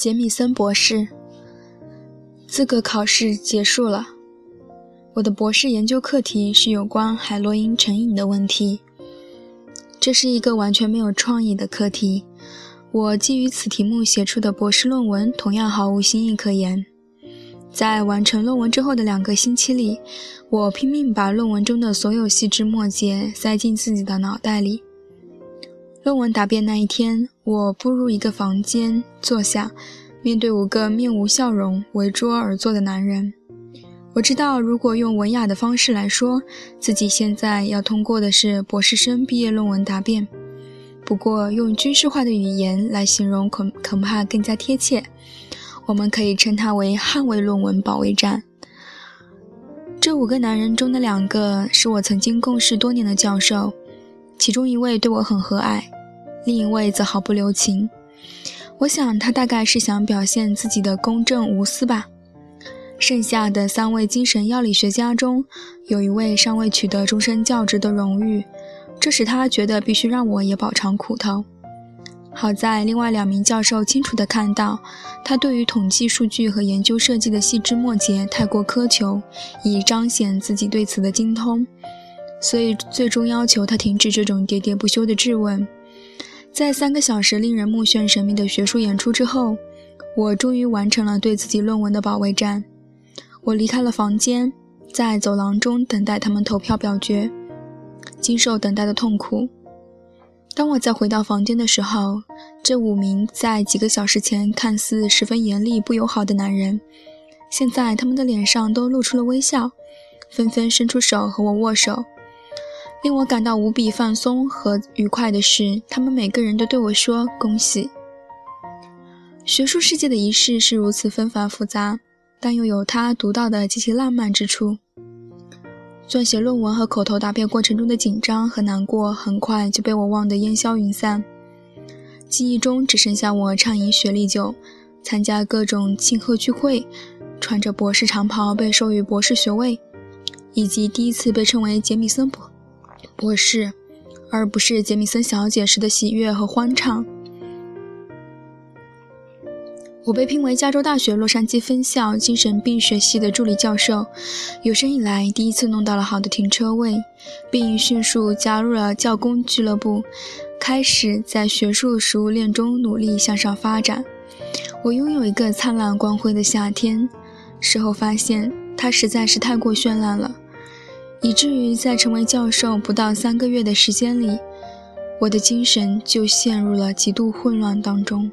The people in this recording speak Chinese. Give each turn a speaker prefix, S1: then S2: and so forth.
S1: 杰米森博士资格考试结束了。我的博士研究课题是有关海洛因成瘾的问题。这是一个完全没有创意的课题。我基于此题目写出的博士论文同样毫无新意可言。在完成论文之后的两个星期里，我拼命把论文中的所有细枝末节塞进自己的脑袋里。论文答辩那一天，我步入一个房间，坐下，面对五个面无笑容、围桌而坐的男人。我知道，如果用文雅的方式来说，自己现在要通过的是博士生毕业论文答辩。不过，用军事化的语言来形容，恐恐怕更加贴切。我们可以称它为捍卫论文保卫战。这五个男人中的两个是我曾经共事多年的教授。其中一位对我很和蔼，另一位则毫不留情。我想他大概是想表现自己的公正无私吧。剩下的三位精神药理学家中，有一位尚未取得终身教职的荣誉，这使他觉得必须让我也饱尝苦头。好在另外两名教授清楚地看到，他对于统计数据和研究设计的细枝末节太过苛求，以彰显自己对此的精通。所以，最终要求他停止这种喋喋不休的质问。在三个小时令人目眩神迷的学术演出之后，我终于完成了对自己论文的保卫战。我离开了房间，在走廊中等待他们投票表决，经受等待的痛苦。当我再回到房间的时候，这五名在几个小时前看似十分严厉不友好的男人，现在他们的脸上都露出了微笑，纷纷伸出手和我握手。令我感到无比放松和愉快的是，他们每个人都对我说：“恭喜。”学术世界的仪式是如此纷繁复杂，但又有它独到的极其浪漫之处。撰写论文和口头答辩过程中的紧张和难过，很快就被我忘得烟消云散。记忆中只剩下我畅饮雪莉酒，参加各种庆贺聚会，穿着博士长袍被授予博士学位，以及第一次被称为杰米森博。博士，而不是杰米森小姐时的喜悦和欢畅。我被聘为加州大学洛杉矶分校精神病学系的助理教授，有生以来第一次弄到了好的停车位，并迅速加入了教工俱乐部，开始在学术食物链中努力向上发展。我拥有一个灿烂光辉的夏天，事后发现它实在是太过绚烂了。以至于在成为教授不到三个月的时间里，我的精神就陷入了极度混乱当中。